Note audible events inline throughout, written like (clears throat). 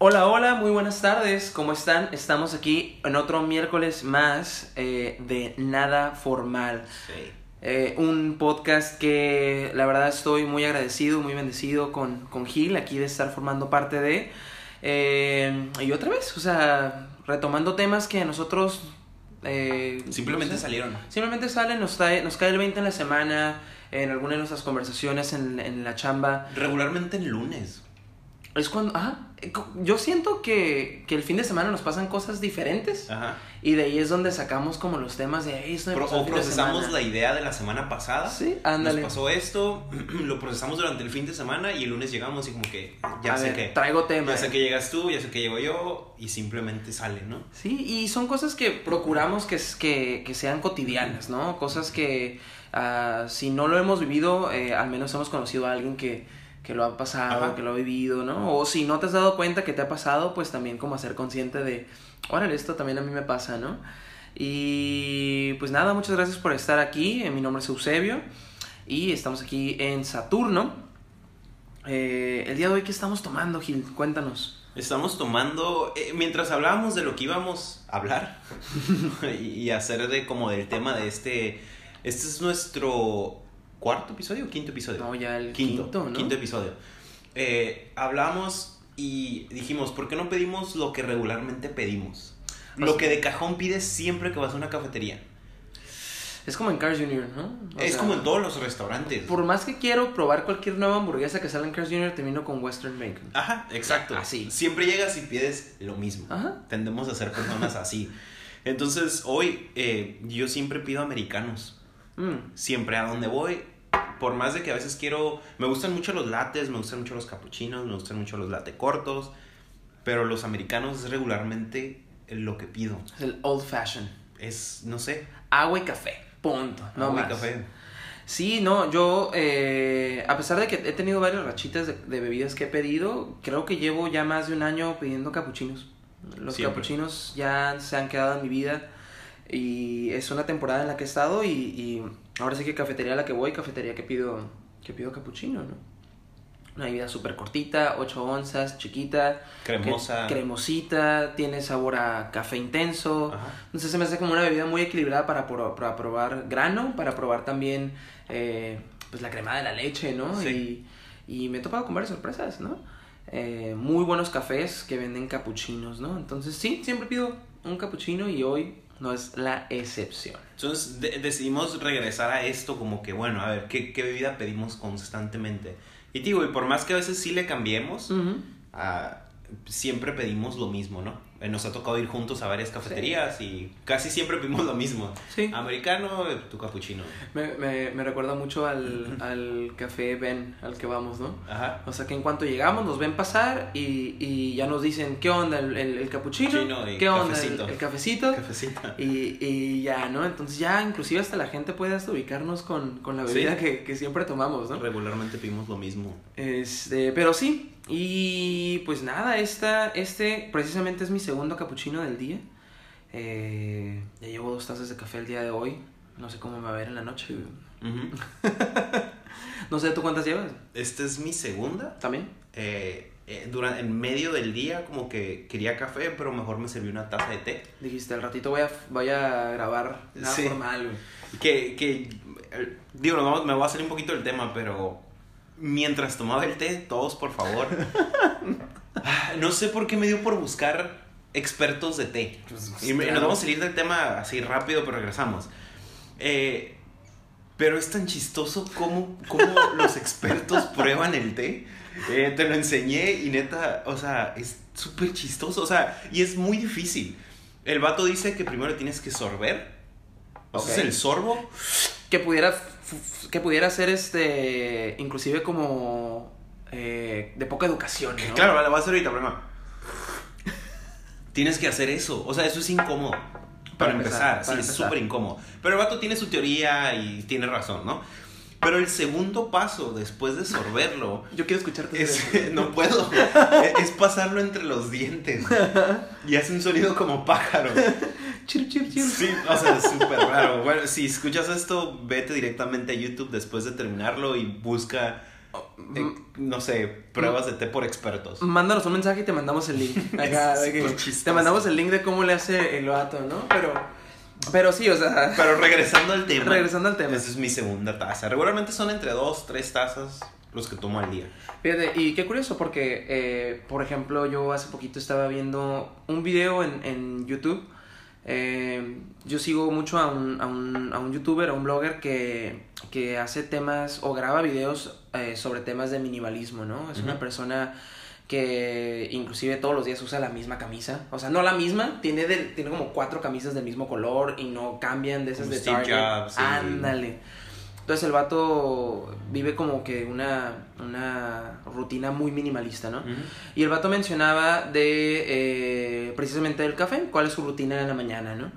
Hola, hola, muy buenas tardes, ¿cómo están? Estamos aquí en otro miércoles más eh, de Nada Formal. Sí. Eh, un podcast que la verdad estoy muy agradecido, muy bendecido con, con Gil, aquí de estar formando parte de. Eh, y otra vez, o sea, retomando temas que nosotros... eh, Simplemente no sé, salieron. Simplemente salen, nos, cae- nos cae el 20 en la semana, en alguna de nuestras conversaciones en, en la chamba. Regularmente en lunes. Es cuando, ajá, co- yo siento que, que el fin de semana nos pasan cosas diferentes Ajá. y de ahí es donde sacamos como los temas de "Ey, esto me Pro- pasó el o fin de procesamos semana". la idea de la semana pasada. Sí, ándale. Nos pasó esto, (clears throat) lo procesamos durante el fin de semana y el lunes llegamos y como que ya A sé ver, que traigo tema. ya sé que llegas tú, ya sé que llego yo y simplemente sale, ¿no? Sí, y son cosas que procuramos que, que, que sean cotidianas, ¿no? Cosas que ah, si no lo hemos vivido, eh, al menos hemos conocido a alguien que, que lo ha pasado, Ajá. que lo ha vivido, ¿no? O si no te has dado cuenta que te ha pasado, pues también como ser consciente de, órale, esto también a mí me pasa, ¿no? Y pues nada, muchas gracias por estar aquí. Eh, Mi nombre es Eusebio y estamos aquí en Saturno. Eh, el día de hoy, ¿qué estamos tomando, Gil? Cuéntanos. Estamos tomando, eh, mientras hablábamos de lo que íbamos a hablar (laughs) y hacer de como del tema de este, este es nuestro cuarto episodio o quinto episodio. No, ya el quinto, quinto, ¿no? quinto episodio. Eh, hablamos y dijimos, ¿por qué no pedimos lo que regularmente pedimos? O Lo sea- que de cajón pides siempre que vas a una cafetería. Es como en Cars Jr., ¿no? O es sea, como en todos los restaurantes. Por más que quiero probar cualquier nueva hamburguesa que salga en Cars Jr., termino con Western Bacon. Ajá, exacto. Así. Siempre llegas y pides lo mismo. Ajá. Tendemos a ser personas así. Entonces, hoy eh, yo siempre pido americanos. Mm, Siempre a donde voy. Por más de que a veces quiero. Me gustan mucho los lates, me gustan mucho los capuchinos, me gustan mucho los latte cortos. Pero los americanos es regularmente lo que pido. es el old fashion. Es, no sé. Agua y café. Punto. No agua y más. café. Sí, no, yo, eh, a pesar de que he tenido varias rachitas de, de bebidas que he pedido, creo que llevo ya más de un año pidiendo capuchinos. Los Siempre. capuchinos ya se han quedado en mi vida y es una temporada en la que he estado y, y ahora sí que cafetería a la que voy, cafetería que pido, que pido capuchino, ¿no? Una bebida súper cortita, 8 onzas, chiquita, Cremosa. cremosita, tiene sabor a café intenso. Ajá. Entonces se me hace como una bebida muy equilibrada para, pro- para probar grano, para probar también eh, pues la crema de la leche, ¿no? Sí. Y, y me he topado con varias sorpresas, ¿no? Eh, muy buenos cafés que venden capuchinos, ¿no? Entonces sí, siempre pido un capuchino y hoy no es la excepción. Entonces de- decidimos regresar a esto como que, bueno, a ver, ¿qué, qué bebida pedimos constantemente? Y digo, y por más que a veces sí le cambiemos, Ujú. ah, siempre pedimos lo mismo, ¿no? Eh, Nos ha tocado ir juntos a varias cafeterías y casi siempre pedimos lo mismo. Sí. Americano, tu capuchino. Me, me, me recuerda mucho al, al café Ben al que vamos, ¿no? Ajá. O sea que en cuanto llegamos nos ven pasar y, y ya nos dicen qué onda el, el, el capuchino, qué onda el, cafecito. el cafecito. Y, y ya, ¿no? Entonces ya inclusive hasta la gente puede hasta ubicarnos con, con la bebida Sí. que, que siempre tomamos, ¿no? Regularmente pedimos lo mismo. Este, pero sí, y pues nada, esta, este precisamente es mi segundo capuchino del día. Eh, ya llevo dos tazas de café el día de hoy. No sé cómo me va a ver en la noche. (laughs) No sé, ¿tú cuántas llevas? Esta es mi segunda. ¿También? Eh, eh, dura- en medio del día como que quería café, pero mejor me serví una taza de té. Dijiste, al ratito voy a, voy a grabar nada Sí. formal. Que, que digo, no, me voy a salir un poquito del tema, pero mientras tomaba el té, todos por favor. Ah, no sé por qué me dio por buscar expertos de té. Pues, Y, claro. nos vamos a salir del tema así rápido, pero regresamos. Eh, pero es tan chistoso como, como (laughs) los expertos prueban el té. Eh, te lo enseñé y neta, o sea, es súper chistoso. O sea, y es muy difícil. El vato dice que primero tienes que sorber. O sea, es el sorbo. Que pudiera, f- f- que pudiera ser este, inclusive como eh, de poca educación, ¿no? Claro, lo voy a hacer ahorita, problema. Tienes que hacer eso. O sea, eso es incómodo. Para, Para empezar, empezar, para sí, es súper incómodo. Pero el vato tiene su teoría y tiene razón, ¿no? Pero el segundo paso después de sorberlo (laughs) Yo quiero escucharte. es, (laughs) no puedo, (laughs) es pasarlo entre los dientes. Y hace un sonido como pájaro. Chir, chir, chir. Sí, o sea, es súper raro. Bueno, si escuchas esto, vete directamente a YouTube después de terminarlo y busca eh, no sé, pruebas de té por expertos. Mándanos un mensaje y te mandamos el link. (laughs) Acá, Es que te mandamos el link de cómo le hace el vato, ¿no? Pero, pero sí, o sea, Pero regresando al tema. regresando al tema. Esa es mi segunda taza. Regularmente son entre dos, tres tazas los que tomo al día. Fíjate, y qué curioso porque, eh, por ejemplo, yo hace poquito estaba viendo un video en, en YouTube. Eh, yo sigo mucho a un, a, un, a un youtuber, a un blogger que, que hace temas o graba videos eh, sobre temas de minimalismo, ¿no? Es una persona que inclusive todos los días usa la misma camisa. O sea, no la misma, tiene, del- tiene como cuatro camisas del mismo color y no cambian de esas Como de Steve Target. Jobs y- Ándale. Entonces el vato vive como que una, una rutina muy minimalista, ¿no? Y el vato mencionaba de eh, precisamente del café, cuál es su rutina en la mañana, ¿no?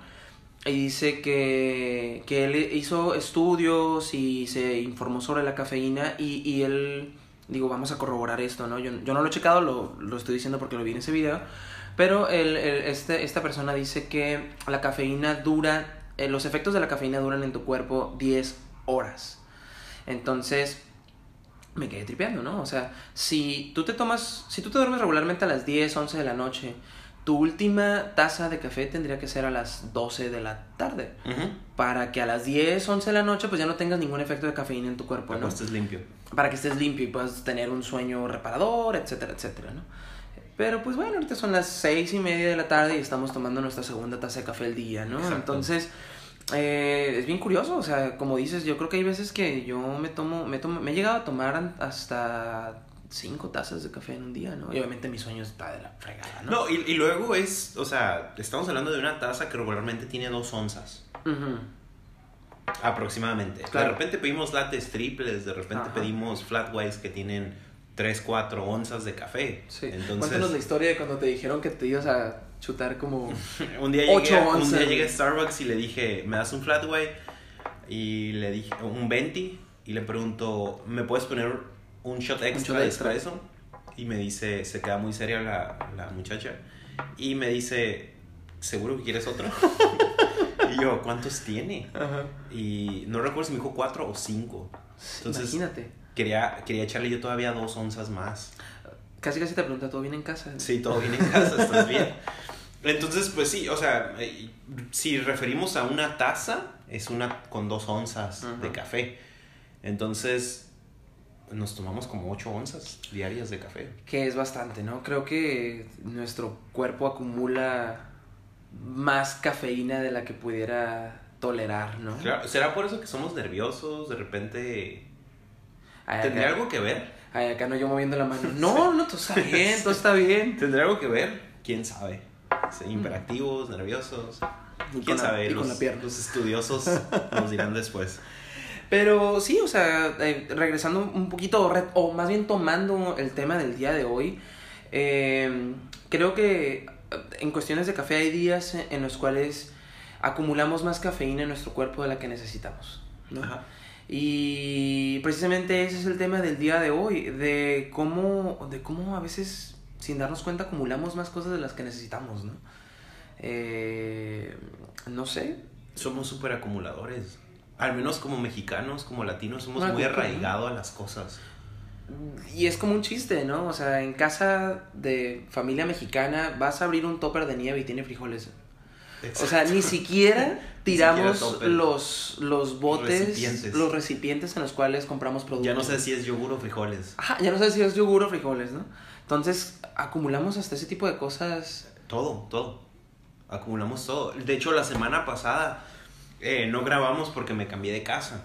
Y dice que, que él hizo estudios y se informó sobre la cafeína y, y él, digo, vamos a corroborar esto, ¿no? Yo, yo no lo he checado, lo, lo estoy diciendo porque lo vi en ese video, pero el, el- este, esta persona dice que la cafeína dura, eh, los efectos de la cafeína duran en tu cuerpo 10 horas. Entonces, me quedé tripeando, ¿no? O sea, si tú te tomas, si tú te duermes regularmente a las 10, 11 de la noche, tu última taza de café tendría que ser a las 12 de la tarde. Para que a las 10, 11 de la noche, pues ya no tengas ningún efecto de cafeína en tu cuerpo, Para ¿no? que estés limpio. Para que estés limpio y puedas tener un sueño reparador, etcétera, etcétera, ¿no? Pero pues bueno, ahorita son las seis y media de la tarde y estamos tomando nuestra segunda taza de café al día, ¿no? Exacto. Entonces, eh, es bien curioso, o sea, como dices, yo creo que hay veces que yo me tomo, me tomo, me he llegado a tomar hasta cinco tazas de café en un día, ¿no? Y obviamente mi sueño está de la fregada, ¿no? No, y, y luego es, o sea, estamos hablando de una taza que regularmente tiene dos onzas. Ujú. Aproximadamente. Claro. De repente pedimos lates triples, de repente Ajá. pedimos flat whites que tienen 3, 4 onzas de café. Sí. Entonces, Cuéntanos la historia de cuando te dijeron que te ibas a chutar como... (laughs) un día, llegué, un onzas. día llegué a Starbucks y le dije, ¿me das un flat white? Y le dije, un 20. Y le pregunto, ¿me puedes poner un shot extra shot de extra. espresso? Y me dice, se queda muy seria la, la muchacha. Y me dice, ¿seguro que quieres otro? (laughs) y yo, ¿cuántos tiene? Ajá. Y no recuerdo si me dijo 4 o 5. Entonces- Imagínate. Quería, quería echarle yo todavía dos onzas más. Casi casi te pregunta, ¿todo bien en casa? Sí, todo bien en casa, estás bien. (laughs) Entonces, pues sí, o sea, eh, si referimos a una taza, es una con dos onzas de café. Entonces, nos tomamos como ocho onzas diarias de café. Que es bastante, ¿no? Creo que nuestro cuerpo acumula más cafeína de la que pudiera tolerar, ¿no? Claro, ¿será por eso que somos nerviosos? De repente, Ay, ¿tendría acá, algo que ver? ay, acá no yo moviendo la mano. (laughs) No, no, todo está bien, todo está bien. ¿Tendría algo que ver? ¿Quién sabe? Sí, Hiperactivos, nerviosos. Y ¿Quién la- sabe? con los, la pierna. los estudiosos (laughs) nos dirán después. Pero sí, o sea, eh, regresando un poquito, o más bien tomando el tema del día de hoy, eh, creo que eh, en cuestiones de café hay días en los cuales acumulamos más cafeína en nuestro cuerpo de la que necesitamos. ¿no? Ajá. Y precisamente ese es el tema del día de hoy, de cómo, de cómo a veces sin darnos cuenta acumulamos más cosas de las que necesitamos, ¿no? Eh, no sé. Somos súper acumuladores. Al menos como mexicanos, como latinos, somos Una muy arraigados a las cosas. Y es como un chiste, ¿no? O sea, en casa de familia mexicana vas a abrir un topper de nieve y tiene frijoles. O sea, ni (laughs) siquiera tiramos siquiera los, los botes, Recipientes. los recipientes en los cuales compramos productos. Ya no sé si es yogur o frijoles. Ajá, ya no sé si es yogur o frijoles, ¿no? Entonces, acumulamos hasta ese tipo de cosas. Todo, todo. Acumulamos todo. De hecho, la semana pasada eh, no grabamos porque me cambié de casa.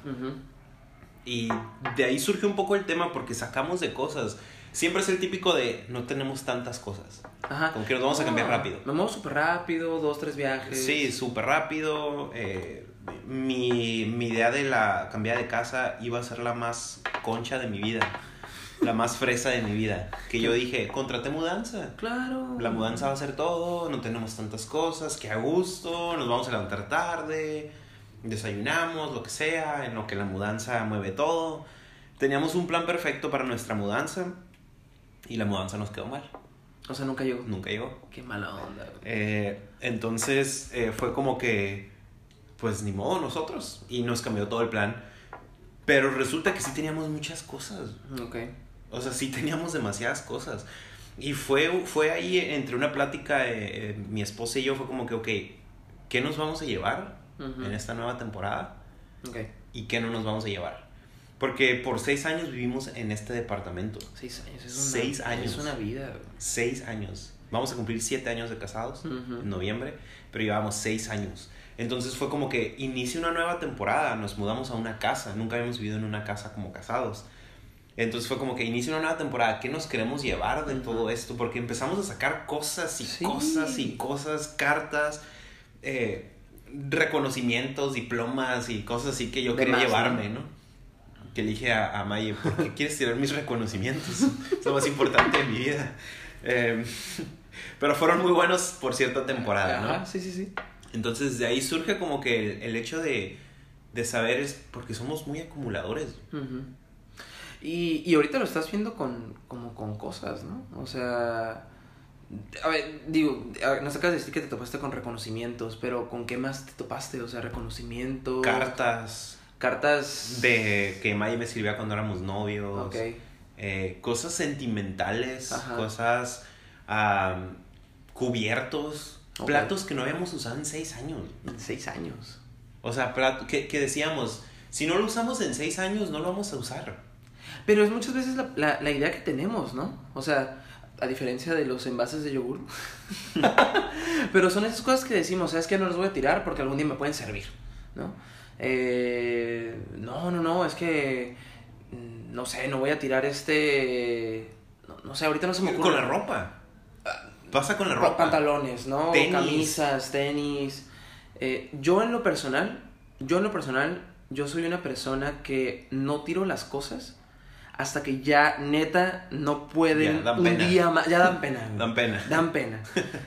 Y de ahí surge un poco el tema porque sacamos de cosas. Siempre es el típico de no tenemos tantas cosas. Ajá. Como que nos vamos a cambiar rápido. Me muevo súper rápido, dos, tres viajes. Sí, súper rápido. eh, mi, mi idea de la cambiada de casa iba a ser la más concha de mi vida. La más fresa de mi vida. Que yo dije, contraté mudanza. Claro. La mudanza va a ser todo, no tenemos tantas cosas, que a gusto, nos vamos a levantar tarde, desayunamos, lo que sea, en lo que la mudanza mueve todo. Teníamos un plan perfecto para nuestra mudanza y la mudanza nos quedó mal, O sea, nunca llegó. nunca llegó. Qué mala onda. Eh, entonces eh, fue como que, pues ni modo nosotros, y nos cambió todo el plan. Pero resulta que sí teníamos muchas cosas. Ok. O sea, sí teníamos demasiadas cosas. Y fue, fue ahí entre una plática, eh, eh, mi esposa y yo, fue como que, ok, ¿qué nos vamos a llevar Ujú. en esta nueva temporada? Ok. ¿Y qué no nos vamos a llevar? Porque por seis años vivimos en este departamento. Seis años. Es una, Seis años. Es una vida. Seis años. Vamos a cumplir siete años de casados Ujú. en noviembre, pero llevamos seis años. Entonces fue como que inicia una nueva temporada, nos mudamos a una casa, nunca habíamos vivido en una casa como casados. Entonces fue como que inicia una nueva temporada, ¿qué nos queremos llevar de todo esto? Porque empezamos a sacar cosas y Sí. cosas y cosas, cartas, eh, reconocimientos, diplomas y cosas así que yo De quería más, llevarme, ¿no? ¿no? Que le dije a, a Maye, ¿por qué quieres tirar mis reconocimientos? es lo más importante de mi vida. Eh, (laughs) pero fueron muy buenos por cierta temporada, ¿no? Ajá, sí, sí, sí. Entonces de ahí surge como que el, el hecho de, de saber es porque somos muy acumuladores. Y, y ahorita lo estás viendo con, como con cosas, ¿no? O sea, a ver, digo, a ver, nos acabas de decir que te topaste con reconocimientos, pero ¿con qué más te topaste? O sea, reconocimientos, Cartas cartas de que Maya me sirvió cuando éramos novios. Ok, eh, cosas sentimentales, Ajá. cosas cubiertos, Platos que no habíamos usado en seis años. en seis años. O sea, plato, que, que decíamos, si no lo usamos en seis años, no lo vamos a usar. Pero es muchas veces la, la, la idea que tenemos, ¿no? O sea, a diferencia de los envases de yogur. (laughs) Pero son esas cosas que decimos, ¿sabes qué? No los voy a tirar porque algún día me pueden servir, ¿no? Eh, no, no, no, es que, mm, no sé, no voy a tirar este... No, no sé, ahorita no se me ocurre. Con la ropa. Pasa con la Pa- ropa. Pantalones, ¿no? Tenis. Camisas, tenis. Eh, yo en lo personal, yo en lo personal, yo soy una persona que no tiro las cosas hasta que ya neta no pueden Ya, dan un pena. día más. Ya (laughs) dan pena. Dan pena. Dan (laughs) pena.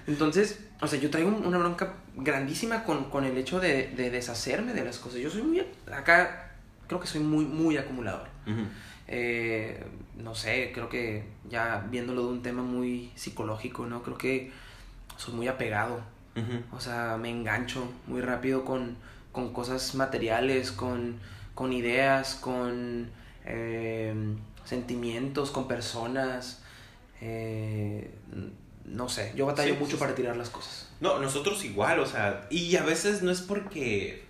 Entonces, o sea, yo traigo un- una bronca grandísima con, con el hecho de, de deshacerme de las cosas. Yo soy muy. Acá, creo que soy muy, muy acumulador. Eh, no sé, creo que ya viéndolo de un tema muy psicológico, ¿no? Creo que soy muy apegado. O sea, me engancho muy rápido con, con cosas materiales, con, con ideas, con eh, sentimientos, con personas. eh, no sé, yo batallo Sí, mucho sí, para tirar las cosas. No, nosotros igual, o sea, y a veces no es porque...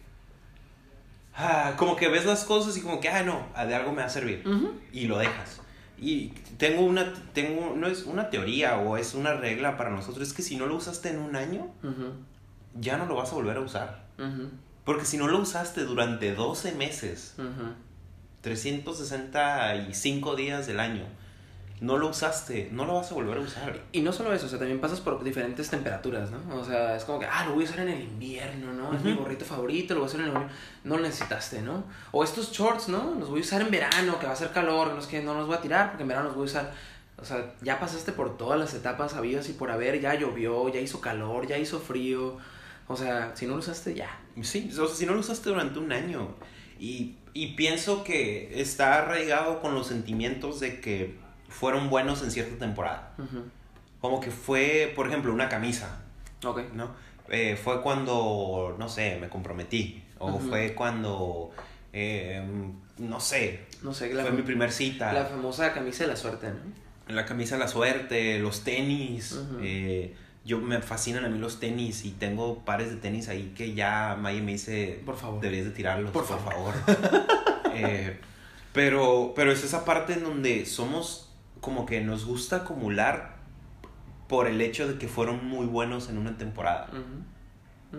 Ah, como que ves las cosas y como que, ah, no, de algo me va a servir. Y lo dejas. Y tengo una, tengo, no es una teoría o es una regla para nosotros, es que si no lo usaste en un año, ya no lo vas a volver a usar. Porque si no lo usaste durante 12 meses, ujú. 365 días del año, no lo usaste, no lo vas a volver a usar. Y no solo eso, o sea, también pasas por diferentes temperaturas, ¿no? O sea, es como que, ah, lo voy a usar en el invierno, ¿no? Es mi gorrito favorito, lo voy a usar en el invierno. No lo necesitaste, ¿no? O estos shorts, ¿no? Los voy a usar en verano, que va a hacer calor, no es que no los voy a tirar porque en verano los voy a usar. O sea, ya pasaste por todas las etapas habidas y por haber, ya llovió, ya hizo calor, ya hizo frío. O sea, si no lo usaste, ya. Sí, o sea, si no lo usaste durante un año. Y, y pienso que está arraigado con los sentimientos de que fueron buenos en cierta temporada. Como que fue, por ejemplo, una camisa, Ok. ¿no? Eh, fue cuando, no sé, me comprometí. O fue cuando, eh, no sé, No sé, la, fue mi primer cita. la famosa camisa de la suerte, ¿no? La camisa de la suerte, los tenis. Eh, yo me fascinan a mí los tenis y tengo pares de tenis ahí que ya Maya me dice, Por favor. deberías de tirarlos, por, Por favor. (laughs) Eh, pero, pero es esa parte en donde somos como que nos gusta acumular por el hecho de que fueron muy buenos en una temporada.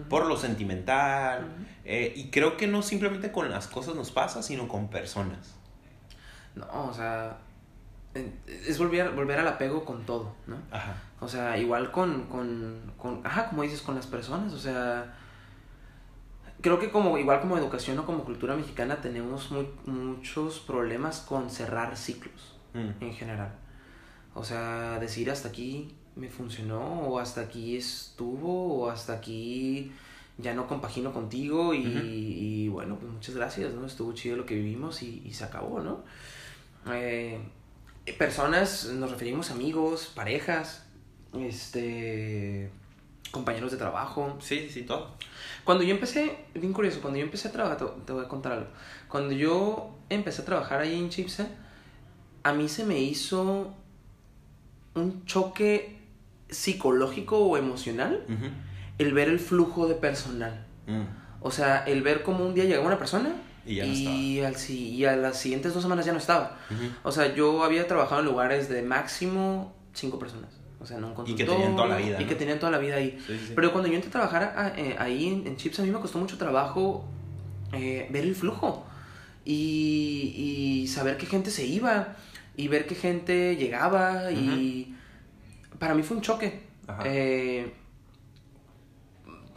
Por lo sentimental. Eh, y creo que no simplemente con las cosas nos pasa, sino con personas. No, o sea, es volver, volver al apego con todo, ¿no? Ajá. O sea, igual con, con, con, ajá, como dices, con las personas, o sea, creo que como, igual como educación o como cultura mexicana tenemos muy, muchos problemas con cerrar ciclos Mm. en general. O sea, decir hasta aquí me funcionó o hasta aquí estuvo o hasta aquí ya no compagino contigo y, y bueno, pues muchas gracias, ¿no? Estuvo chido lo que vivimos y, y se acabó, ¿no? Eh, personas, nos referimos a amigos, parejas, este, compañeros de trabajo. Sí, sí, todo. Cuando yo empecé, bien curioso, cuando yo empecé a trabajar, te, te voy a contar algo. Cuando yo empecé a trabajar ahí en Chipsa, a mí se me hizo un choque psicológico o emocional el ver el flujo de personal. Mm. O sea, el ver cómo un día llegaba una persona Y ya no y, al, si- y a las siguientes dos semanas ya no estaba. O sea, yo había trabajado en lugares de máximo cinco personas. O sea, un Y que tenían toda la vida, Y ¿no? que tenían toda la vida ahí. Sí, sí, sí. Pero cuando yo entré a trabajar a- eh, ahí en, en Chips, a mí me costó mucho trabajo eh, ver el flujo. Y, y saber qué gente se iba. Y ver qué gente llegaba. Y para mí fue un choque. Ajá. Eh,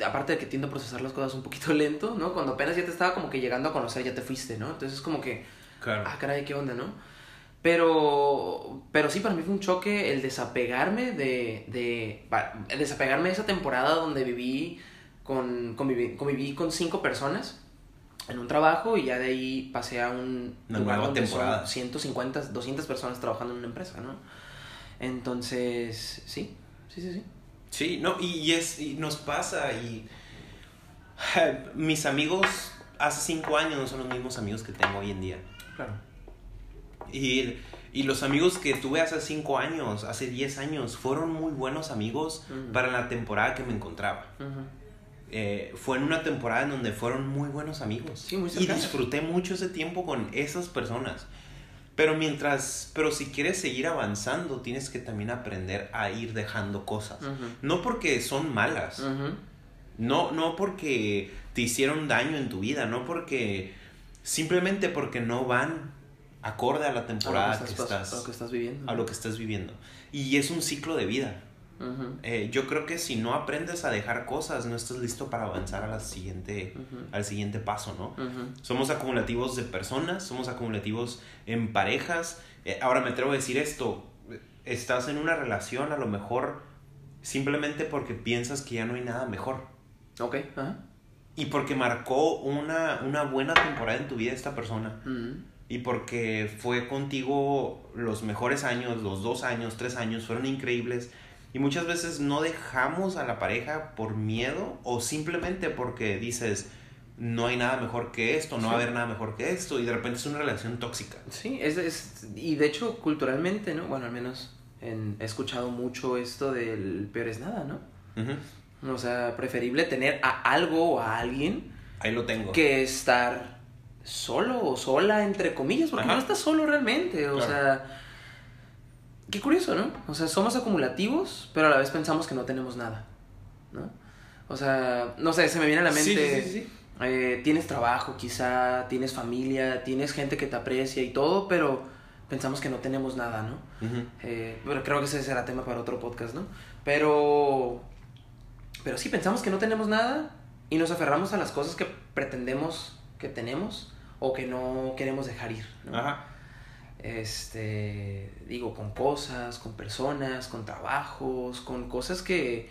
aparte de que tiendo a procesar las cosas un poquito (laughs) lento, ¿no? Cuando apenas ya te estaba como que llegando a conocer, ya te fuiste, ¿no? Entonces es como que, Claro. ah, caray, ¿qué onda, no? Pero, pero sí, para mí fue un choque el desapegarme de, de, el desapegarme de esa temporada donde viví con, conviví, conviví con cinco personas en un trabajo y ya de ahí pasé a un Una lugar nueva donde temporada. son 150, 200 personas trabajando en una empresa, ¿no? Entonces, sí, sí, sí, sí. Sí, no, y, y es, y nos pasa, y (laughs) mis amigos hace cinco años no son los mismos amigos que tengo hoy en día. Claro. Y, y los amigos que tuve hace cinco años, hace 10 años, fueron muy buenos amigos Ujú. para la temporada que me encontraba. Ujú. Eh, fue en una temporada en donde fueron muy buenos amigos. Sí, muy y disfruté mucho ese tiempo con esas personas. Pero mientras, pero si quieres seguir avanzando, tienes que también aprender a ir dejando cosas. No porque son malas, no, no porque te hicieron daño en tu vida, no porque, simplemente porque no van acorde a la A temporada que estás, a lo que estás viviendo. a lo que estás viviendo. Y es un ciclo de vida. Ujú. Eh, yo creo que si no aprendes a dejar cosas, no estás listo para avanzar a la siguiente, Ujú. al siguiente paso, ¿no? Ujú. Somos acumulativos de personas, somos acumulativos en parejas. Eh, ahora me atrevo a decir esto, estás en una relación a lo mejor simplemente porque piensas que ya no hay nada mejor. Ok, ajá. Y porque marcó una, una buena temporada en tu vida esta persona. Y porque fue contigo los mejores años, los dos años, tres años, fueron increíbles. Y muchas veces no dejamos a la pareja por miedo o simplemente porque dices, no hay nada mejor que esto, no va a Sí. haber nada mejor que esto. Y de repente es una relación tóxica. Sí, es, es, y de hecho culturalmente, ¿no? Bueno, al menos en- he escuchado mucho esto del peor es nada, ¿no? O sea, preferible tener a algo o a alguien Ahí lo tengo. que estar solo o sola, entre comillas, porque Ajá. no estás solo realmente, o Claro. sea... Qué curioso, ¿no? O sea, somos acumulativos, pero a la vez pensamos que no tenemos nada, ¿no? O sea, no sé, se me viene a la mente... sí, sí, sí. eh, tienes trabajo quizá, tienes familia, tienes gente que te aprecia y todo, pero pensamos que no tenemos nada, ¿no? Ujú. Eh, pero creo que ese será tema para otro podcast, ¿no? Pero, pero sí, pensamos que no tenemos nada y nos aferramos a las cosas que pretendemos que tenemos o que no queremos dejar ir, ¿no? Ajá. Este, digo, con cosas, con personas, con trabajos, con cosas que,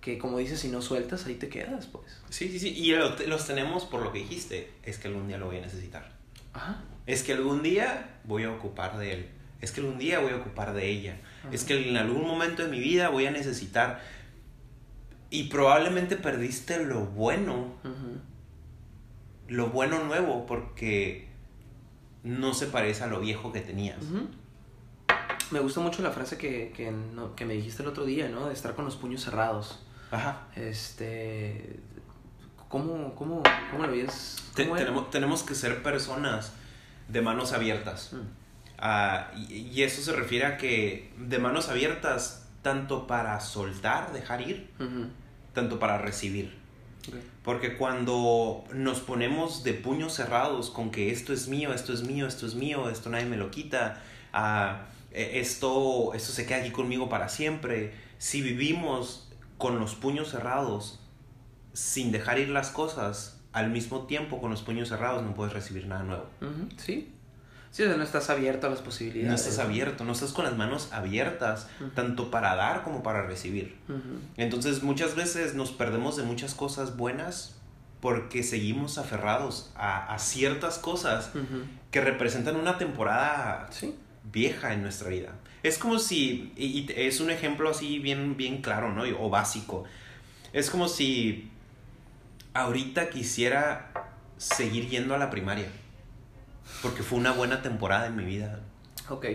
que como dices, si no sueltas, ahí te quedas, pues. Sí, sí, sí. Y lo- los tenemos por lo que dijiste. Es que algún día lo voy a necesitar. Ajá. Es que algún día voy a ocupar de él. Es que algún día voy a ocupar de ella. Ajá. Es que en algún momento de mi vida voy a necesitar. Y probablemente perdiste lo bueno, lo bueno nuevo, porque no se parece a lo viejo que tenías. Me gusta mucho la frase que, que, no- que me dijiste el otro día, ¿no? De estar con los puños cerrados. Ajá. Este. ¿Cómo, cómo, cómo lo ves? Te- tenemos, tenemos que ser personas de manos abiertas. Mm. Ah, y, y eso se refiere a que de manos abiertas, tanto para soltar, dejar ir, tanto para recibir. Porque cuando nos ponemos de puños cerrados con que esto es mío, esto es mío, esto es mío, esto nadie me lo quita, eh, esto, esto se queda aquí conmigo para siempre, si vivimos con los puños cerrados sin dejar ir las cosas, al mismo tiempo con los puños cerrados no puedes recibir nada nuevo. Sí. Sí, o sea, no estás abierto a las posibilidades. No estás abierto, no estás con las manos abiertas, tanto para dar como para recibir. Entonces muchas veces nos perdemos de muchas cosas buenas porque seguimos aferrados a, a ciertas cosas que representan una temporada Sí. vieja en nuestra vida. Es como si, y, y es un ejemplo así bien, bien claro, ¿no? O básico. Es como si ahorita quisiera seguir yendo a la primaria. Porque fue una buena temporada en mi vida. Ok.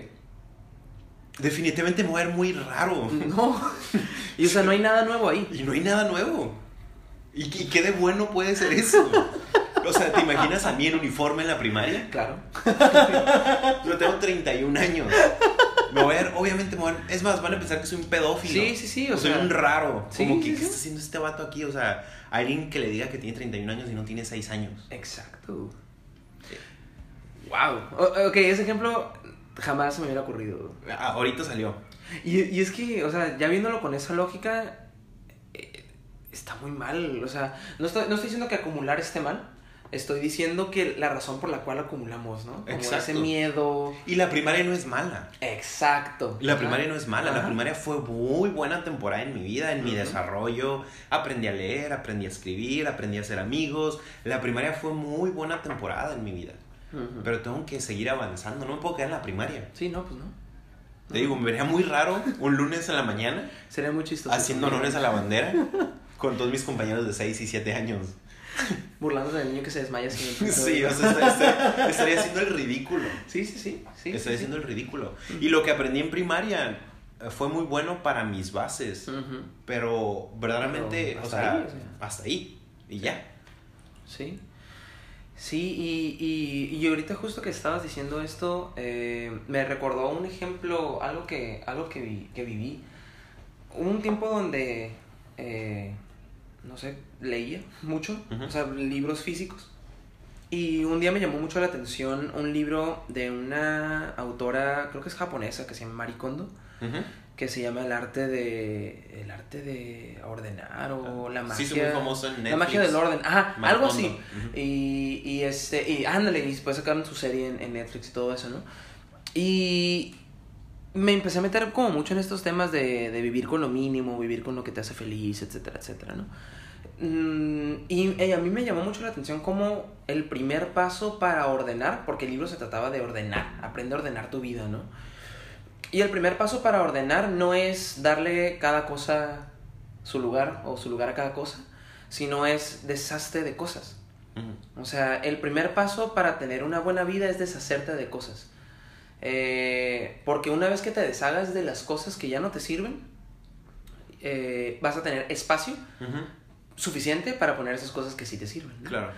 Definitivamente me voy a ver muy raro. No. Y o sea, no hay nada nuevo ahí. Y no hay nada nuevo. ¿Y, y qué de bueno puede ser eso? O sea, ¿te imaginas a mí en uniforme en la primaria? Claro. Yo tengo 31 años. Me voy a ver, obviamente me voy a ver- Es más, van a pensar que soy un pedófilo. Sí, sí, sí, o soy sea- un raro. Sí, Como que, sí, ¿qué está haciendo este vato aquí? O sea, alguien que le diga que tiene 31 años y no tiene 6 años. Exacto. Wow. ok, ese ejemplo jamás se me hubiera ocurrido. Ah, ahorita salió. Y, y es que, o sea, ya viéndolo con esa lógica, eh, está muy mal. O sea, no estoy, no estoy diciendo que acumular esté mal. Estoy diciendo que la razón por la cual acumulamos, ¿no? Como Exacto. ese miedo. Y la primaria no es mala. Exacto. La Ajá. primaria no es mala, la Ajá. primaria fue muy buena temporada en mi vida, en mi Ujú. desarrollo. Aprendí a leer, aprendí a escribir, aprendí a hacer amigos. La primaria fue muy buena temporada en mi vida. Pero tengo que seguir avanzando, no me puedo quedar en la primaria. Sí, no, pues no. Te digo, me vería muy raro un lunes en la mañana Sería muy chistoso. haciendo honores a la bandera con todos mis compañeros de 6 y 7 años. (laughs) Burlándose del niño que se desmaya siempre. (laughs) Sí, o sea, estaría, (laughs) haciendo el ridículo. Sí, sí, sí. sí Estaría sí, sí. haciendo el ridículo. Y lo que aprendí en primaria eh, fue muy bueno para mis bases. Ujú. Pero verdaderamente, Pero o, hasta sea, ahí, o sea. hasta ahí. Y ya. Sí. Sí, y, y, y ahorita justo que estabas diciendo esto, eh, me recordó un ejemplo, algo que, algo que, vi- que viví. Hubo un tiempo donde, eh, no sé, leía mucho, o sea, libros físicos. Y un día me llamó mucho la atención un libro de una autora, creo que es japonesa, que se llama Marikondo, que se llama El arte de, el arte de ordenar o la magia. Sí, muy famoso en Netflix. La magia del orden, ajá, algo así. Y, y este, y ándale, y después sacaron su serie en, en Netflix y todo eso, ¿no? Y me empecé a meter como mucho en estos temas de, de vivir con lo mínimo, vivir con lo que te hace feliz, etcétera, etcétera, ¿no? Mm, Y eh, a mí me llamó mucho la atención como el primer paso para ordenar, porque el libro se trataba de ordenar, aprende a ordenar tu vida, ¿no? Y el primer paso para ordenar no es darle cada cosa su lugar o su lugar a cada cosa, sino es deshazte de cosas. O sea, el primer paso para tener una buena vida es deshacerte de cosas. Eh, porque una vez que te deshagas de las cosas que ya no te sirven, eh, vas a tener espacio suficiente para poner esas cosas que sí te sirven. ¿no? Claro.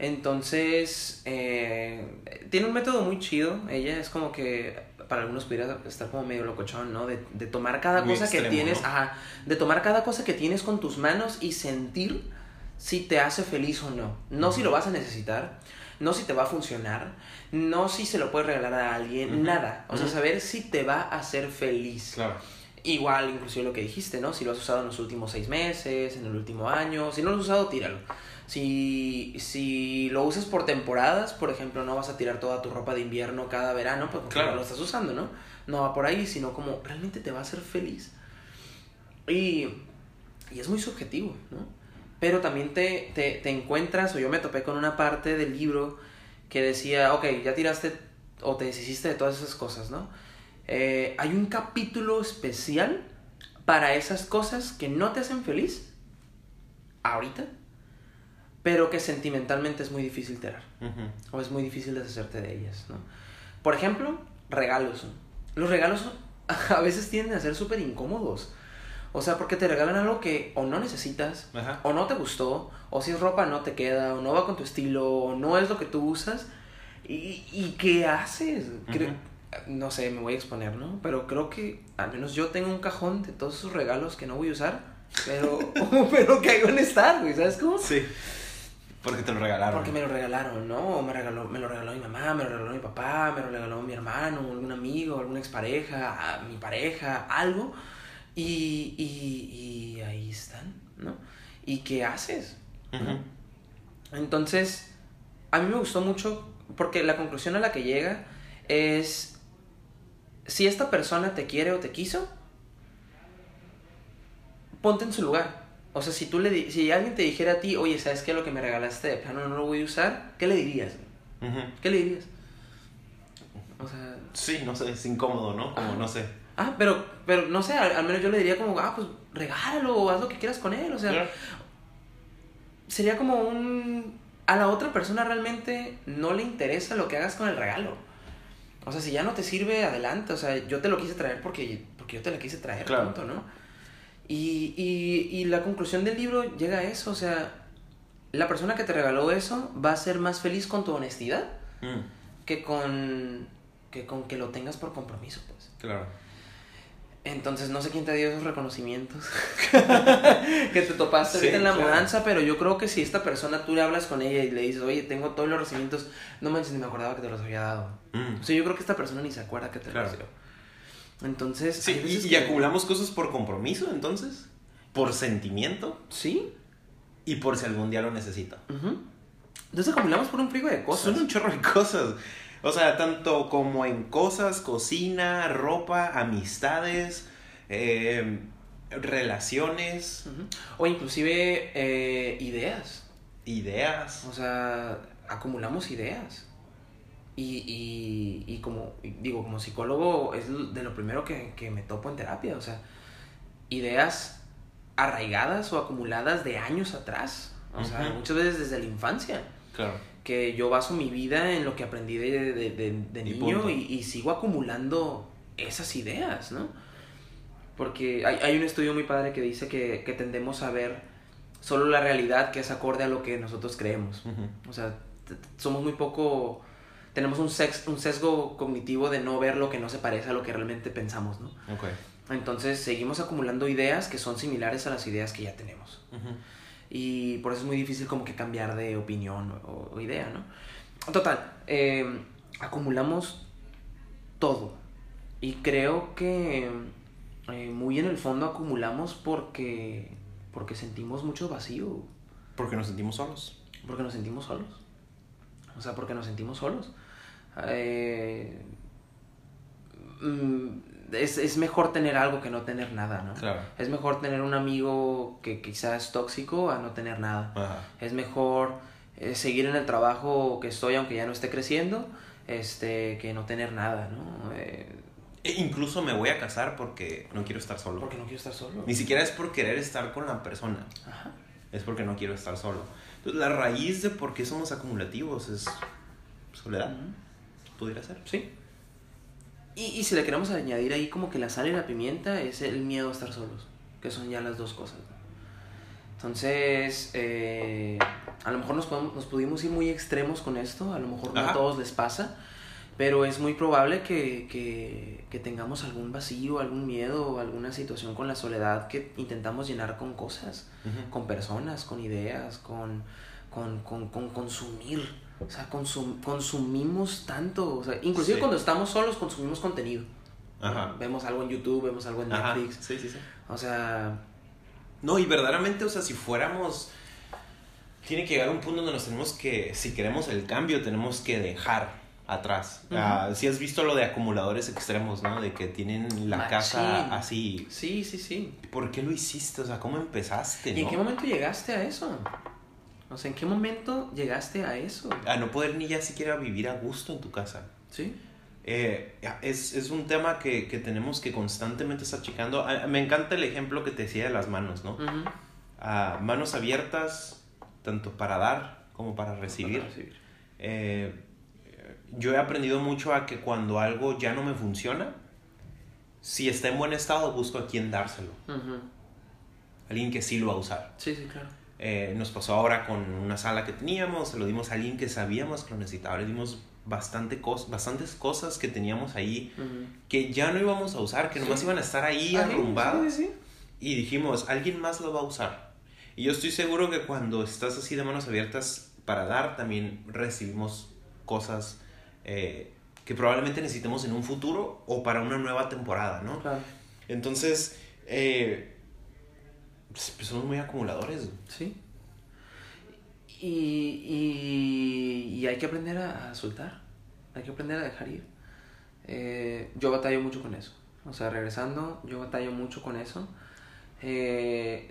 Entonces, eh, tiene un método muy chido. Ella es como que para algunos pudiera estar como medio locochón, ¿no? De, de tomar cada Muy cosa que tienes, ¿no? ajá, de tomar cada cosa que tienes con tus manos y sentir si te hace feliz o no. No si lo vas a necesitar, no si te va a funcionar, no si se lo puedes regalar a alguien, nada. O sea, saber si te va a hacer feliz. Claro. Igual, inclusive lo que dijiste, ¿no? Si lo has usado en los últimos seis meses, en el último año. Si no lo has usado, tíralo. Si, si lo usas por temporadas, por ejemplo, no vas a tirar toda tu ropa de invierno cada verano, pues Claro. no lo estás usando, ¿no? No va por ahí, sino como realmente te va a hacer feliz. Y, y es muy subjetivo, ¿no? Pero también te, te, te encuentras, o yo me topé con una parte del libro que decía, ok, ya tiraste o te deshiciste de todas esas cosas, ¿no? Eh, hay un capítulo especial para esas cosas que no te hacen feliz ahorita, pero que sentimentalmente es muy difícil tirar o es muy difícil deshacerte de ellas, ¿no? Por ejemplo, regalos. Los regalos (laughs) a veces tienden a ser súper incómodos. O sea, porque te regalan algo que o no necesitas, Ajá. o no te gustó, o si es ropa no te queda, o no va con tu estilo, o no es lo que tú usas. ¿Y, y qué haces? Creo-. No sé, me voy a exponer, ¿no? Pero creo que al menos yo tengo un cajón de todos esos regalos que no voy a usar, pero, (laughs) pero que van a estar, güey, ¿sabes cómo? Sí. Porque te lo regalaron. Porque me lo regalaron, ¿no? O me, regaló, me lo regaló mi mamá, me lo regaló mi papá, me lo regaló mi hermano, algún amigo, alguna expareja, mi pareja, algo. Y, y, y ahí están, ¿no? ¿Y qué haces? Entonces, a mí me gustó mucho porque la conclusión a la que llega es, si esta persona te quiere o te quiso, ponte en su lugar. O sea, si tú le di- si alguien te dijera a ti, oye, ¿sabes qué? Lo que me regalaste de plano no lo voy a usar, ¿qué le dirías? ¿Qué le dirías? O sea, Sí, no sé, es incómodo, ¿no? Como Ajá. no sé. ah, pero, pero no sé, al, al menos yo le diría como, ah, pues regálalo o haz lo que quieras con él. O sea, sería como un... A la otra persona realmente no le interesa lo que hagas con el regalo. O sea, si ya no te sirve, adelante. O sea, yo te lo quise traer porque, porque yo te la quise traer, Claro. punto, ¿no? Y, y, y la conclusión del libro llega a eso, o sea, la persona que te regaló eso va a ser más feliz con tu honestidad Mm, que con que con que lo tengas por compromiso, pues. claro. Entonces, no sé quién te dio esos reconocimientos (laughs) que te topaste Sí, ahorita en la claro. mudanza, pero yo creo que si esta persona tú le hablas con ella y le dices, oye, tengo todos los recibimientos, no manches, ni me acordaba que te los había dado. Mm. O sea, yo creo que esta persona ni se acuerda que te Claro. los dio. Entonces, Sí, y, acumulamos cosas por compromiso, entonces. Por sentimiento Sí. y por si algún día lo necesita. Entonces acumulamos por un frigo de cosas. Son un chorro de cosas. O sea, tanto como en cosas, cocina, ropa, amistades, eh, relaciones. O inclusive eh, ideas. ideas. O sea, acumulamos ideas. Y, y, y como, digo, como psicólogo es de lo primero que, que me topo en terapia. O sea, ideas arraigadas o acumuladas de años atrás. O sea, muchas veces desde la infancia. Claro. Que yo baso mi vida en lo que aprendí de, de, de- de Y niño y, y sigo acumulando esas ideas, ¿no? Porque hay, hay un estudio muy padre que dice que, que tendemos a ver solo la realidad que es acorde a lo que nosotros creemos. O sea, somos muy poco... Tenemos un, sex, un sesgo cognitivo de no ver lo que no se parece a lo que realmente pensamos, ¿no? Ok. Entonces seguimos acumulando ideas que son similares a las ideas que ya tenemos. Ujú. Y por eso es muy difícil como que cambiar de opinión o, o idea, ¿no? Total, eh, acumulamos todo. Y creo que eh, muy en el fondo acumulamos porque, porque sentimos mucho vacío. Porque nos sentimos solos. Porque nos sentimos solos. O sea, porque nos sentimos solos. Eh, mm, es, es mejor tener algo que no tener nada, ¿no? Claro. Es mejor tener un amigo que quizás es tóxico a no tener nada. Ajá. Es mejor eh, seguir en el trabajo que estoy aunque ya no esté creciendo este, que no tener nada, ¿no? Eh, E incluso me voy a casar porque no quiero estar solo. porque no quiero estar solo. Ni siquiera es por querer estar con la persona. Ajá. Es porque no quiero estar solo. Entonces, la raíz de por qué somos acumulativos es soledad. Pudiera ser. Sí. Y, y si le queremos añadir ahí como que la sal y la pimienta es el miedo a estar solos, que son ya las dos cosas. ¿no? Entonces, eh, a lo mejor nos, podemos- nos pudimos ir muy extremos con esto, a lo mejor no a Ajá. todos les pasa, pero es muy probable que, que, que tengamos algún vacío, algún miedo, alguna situación con la soledad que intentamos llenar con cosas, Ujú. con personas, con ideas, con, con, con, con consumir. O sea, consum- consumimos tanto. O sea, inclusive Sí. cuando estamos solos consumimos contenido. Ajá. Vemos algo en YouTube, vemos algo en Ajá. Netflix. Sí, sí, sí. O sea, No, y verdaderamente, o sea, si fuéramos. Tiene que llegar un punto donde nos tenemos que. Si queremos el cambio, tenemos que dejar atrás. Ujú. Ah, si has visto lo de acumuladores extremos, ¿no? De que tienen la Machín. casa así. sí, sí, sí. ¿Por qué lo hiciste? O sea, ¿cómo empezaste? ¿Y en no? qué momento llegaste a eso? O sea, ¿en qué momento llegaste a eso? A no poder ni ya siquiera vivir a gusto en tu casa. Sí. Eh, es, es un tema que, que tenemos que constantemente estar checando. Ah, me encanta el ejemplo que te decía de las manos, ¿no? Ah, manos abiertas, tanto para dar como para recibir. Para recibir. Eh, yo he aprendido mucho a que cuando algo ya no me funciona, si está en buen estado, busco a quién dárselo. Alguien que sí lo va a usar. Sí, sí, claro. Eh, nos pasó ahora con una sala que teníamos, se lo dimos a alguien que sabíamos que lo necesitaba. Le dimos bastante cos bastantes cosas que teníamos ahí Ujú. que ya no íbamos a usar, que nomás Sí. iban a estar ahí Ah, arrumbadas. sí, sí. Y dijimos, alguien más lo va a usar. Y yo estoy seguro que cuando estás así de manos abiertas para dar, también recibimos cosas eh, que probablemente necesitemos en un futuro o para una nueva temporada, ¿no? Claro. Entonces, eh, somos muy acumuladores. Sí. Y, y, y hay que aprender a, a soltar. Hay que aprender a dejar ir. Eh, yo batallo mucho con eso. O sea, regresando, yo batallo mucho con eso. Eh,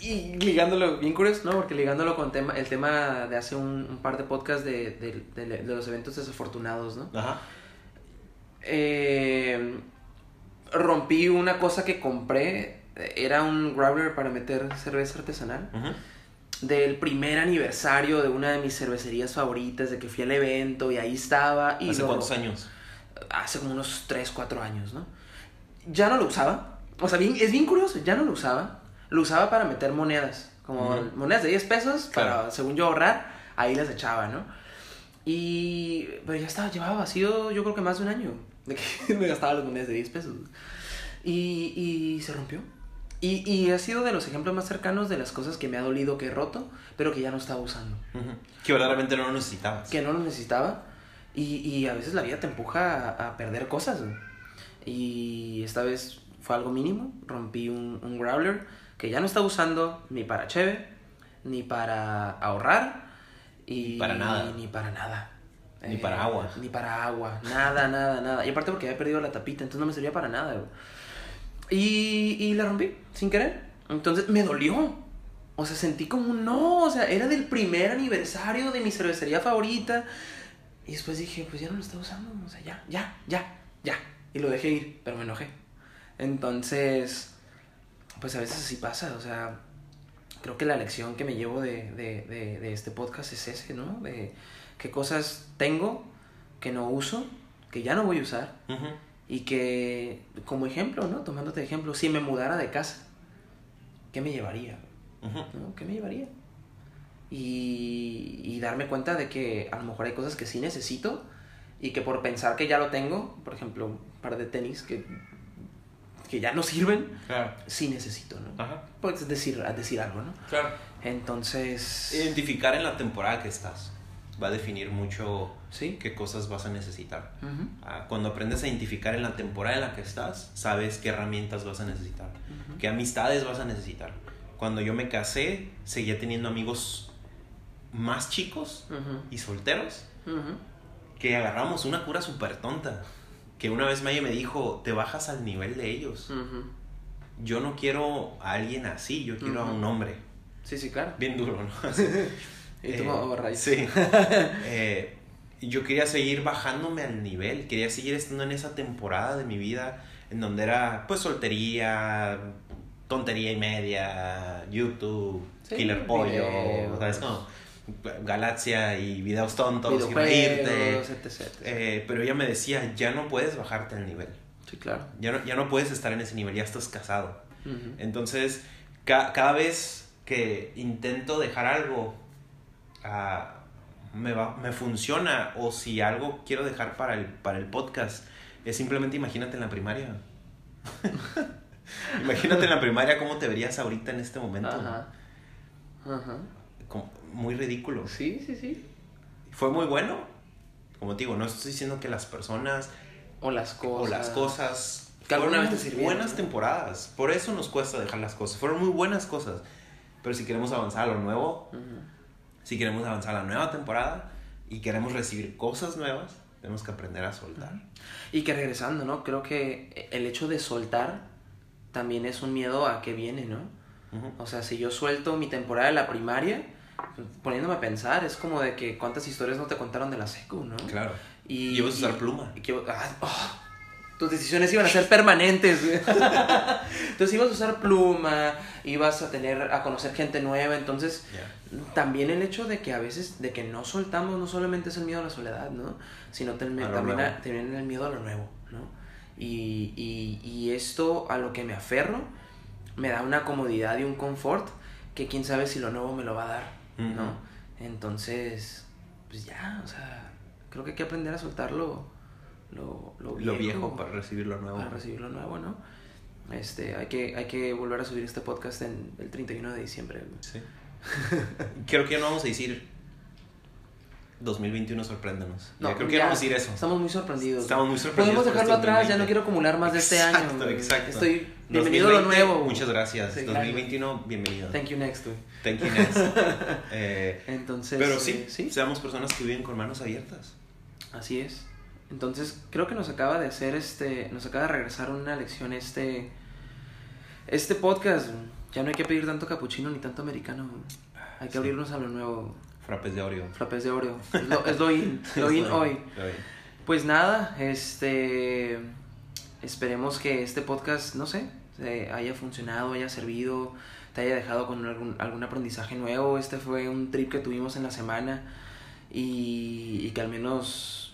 y ligándolo, bien curioso, ¿no? Porque ligándolo con tema, el tema de hace un, un par de podcasts de, de, de- de los eventos desafortunados, ¿no? Ajá. Eh, rompí una cosa que compré. Era un growler para meter cerveza artesanal. Del primer aniversario de una de mis cervecerías favoritas, de que fui al evento y ahí estaba. Y ¿Hace lo- cuántos años? Hace como unos 3, 4 años, ¿no? Ya no lo usaba. O sea, bien, es bien curioso, ya no lo usaba. Lo usaba para meter monedas, como monedas de 10 pesos, para, Claro. según yo, ahorrar, ahí las echaba, ¿no? Y. Pero ya estaba, llevaba vacío, yo creo que más de un año, de que (laughs) me gastaba las monedas de 10 pesos. Y, y se rompió. Y, y ha sido de los ejemplos más cercanos de las cosas que me ha dolido que he roto, pero que ya no estaba usando. Que verdaderamente no lo necesitabas. Que no lo necesitaba. Y, y a veces la vida te empuja a, a perder cosas. güey. Y esta vez fue algo mínimo. Rompí un, un growler que ya no estaba usando ni para cheve, ni para ahorrar. Y, Ni para nada. Ni para nada. Eh, Ni para agua. Ni para agua. Nada, nada, nada. Y aparte porque había perdido la tapita, entonces no me servía para nada. güey. Y, y la rompí, sin querer. Entonces me dolió. O sea, sentí como no. O sea, era del primer aniversario de mi cervecería favorita. Y después dije, pues ya no lo estaba usando. O sea, ya, ya, ya, ya. Y lo dejé ir, pero me enojé. Entonces, pues a veces así pasa. O sea, creo que la lección que me llevo de, de, de, de este podcast es ese, ¿no? De qué cosas tengo que no uso, que ya no voy a usar. Ujú. Y que, como ejemplo, ¿no? Tomándote de ejemplo, si me mudara de casa, ¿qué me llevaría? ¿No? ¿Qué me llevaría? Y, y darme cuenta de que a lo mejor hay cosas que sí necesito y que por pensar que ya lo tengo, por ejemplo, un par de tenis que, que ya no sirven, Claro. sí necesito, ¿no? Ajá. Puedes decir, decir algo, ¿no? Claro. Entonces, Identificar en la temporada que estás va a definir mucho ¿sí? qué cosas vas a necesitar. Ah, Cuando aprendes a identificar en la temporada en la que estás, sabes qué herramientas vas a necesitar, ujú. qué amistades vas a necesitar. Cuando yo me casé, seguía teniendo amigos más chicos y solteros que agarramos una cura súper tonta. Que una vez Maya me dijo, te bajas al nivel de ellos. Yo no quiero a alguien así, yo quiero a un hombre. Sí, sí, claro. Bien duro, ¿no? (laughs) Y tú, Eh, oh, rayos. Sí. (laughs) Eh, yo quería seguir bajándome al nivel, quería seguir estando en esa temporada de mi vida en donde era pues soltería, tontería y media, YouTube, Sí, Killer Pollo. ¿sabes? cómo? Galaxia y videos tontos y reírte. etc, etc. Eh, pero ella me decía, ya no puedes bajarte al nivel, Sí, claro. ya no, ya no puedes estar en ese nivel, ya estás casado. Entonces, ca- cada vez que intento dejar algo, ah, me, va, me funciona. O si algo quiero dejar para el, para el podcast, es simplemente imagínate en la primaria. (laughs) imagínate en la primaria cómo te verías ahorita en este momento. Ajá. Ajá. Como- muy ridículo. Sí, sí, sí. Fue muy bueno. Como te digo, no estoy diciendo que las personas O las cosas. o las cosas Que alguna vez te sirvieron, buenas temporadas. Por eso nos cuesta dejar las cosas. Fueron muy buenas cosas. Pero si queremos avanzar a lo nuevo, Ujú. Si queremos avanzar a la nueva temporada y queremos recibir cosas nuevas, tenemos que aprender a soltar. Y que regresando, ¿no? Creo que el hecho de soltar también es un miedo a que viene, ¿no? O sea, si yo suelto mi temporada de la primaria, pues, poniéndome a pensar, es como de que cuántas historias no te contaron de la secu, ¿no? Claro. Y, Y ibas a usar pluma. y que- ah, oh, tus decisiones iban a ser permanentes. (laughs) Entonces ibas a usar pluma, ibas a tener, a conocer gente nueva, entonces también el hecho de que a veces, de que no soltamos, no solamente es el miedo a la soledad, ¿no? Sino también, a- también el miedo a lo nuevo, ¿no? Y, y, y esto a lo que me aferro me da una comodidad y un confort que quién sabe si lo nuevo me lo va a dar, ¿no? Entonces, pues ya, o sea, creo que hay que aprender a soltar lo, lo, viejo, Lo viejo para recibir lo nuevo. para recibir lo nuevo, ¿no? Este, hay que, hay que volver a subir este podcast en el 31 de diciembre. güey. Sí. (laughs) creo que ya no vamos a decir 2021 sorpréndenos. Ya creo que ya no vamos a decir eso. Estamos muy sorprendidos. Estamos muy sorprendidos. Podemos dejarlo este atrás, ya 2020. no quiero acumular más de este Exacto, año. güey. Exacto. Estoy bienvenido a lo 2020, nuevo. Muchas gracias. Sí, 2021, bienvenido. Thank you next, güey. Thank you, next. (laughs) Eh, Entonces, pero eh, sí, sí, seamos personas que viven con manos abiertas. así es. Entonces, creo que nos acaba de hacer este, nos acaba de regresar una lección este, este podcast. Ya no hay que pedir tanto capuchino ni tanto americano. Hay que Sí. abrirnos a lo nuevo. Frappes de Oreo. Frappés de Oreo. Es lo, es lo (laughs) in, lo in hoy. Pues nada, este. Esperemos que este podcast, no sé, haya funcionado, haya servido. te haya dejado con algún, algún aprendizaje nuevo. Este fue un trip que tuvimos en la semana y, y que al menos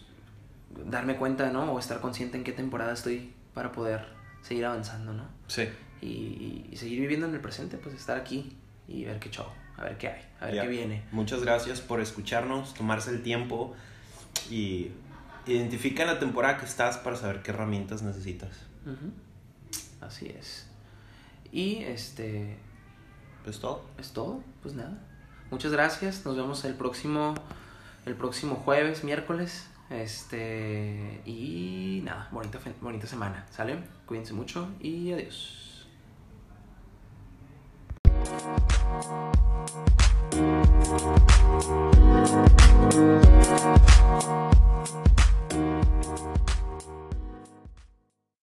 darme cuenta, ¿no? O estar consciente en qué temporada estoy para poder seguir avanzando, ¿no? Sí. Y, y seguir viviendo en el presente, pues estar aquí y ver qué show, a ver qué hay, a ver qué viene. Muchas gracias por escucharnos, tomarse el tiempo y identifica la temporada que estás para saber qué herramientas necesitas. Así es. Y este Pues todo. es todo, pues nada. Muchas gracias, nos vemos el próximo el próximo jueves, miércoles. Este y nada, bonita bonita semana, ¿sale? Cuídense mucho y adiós.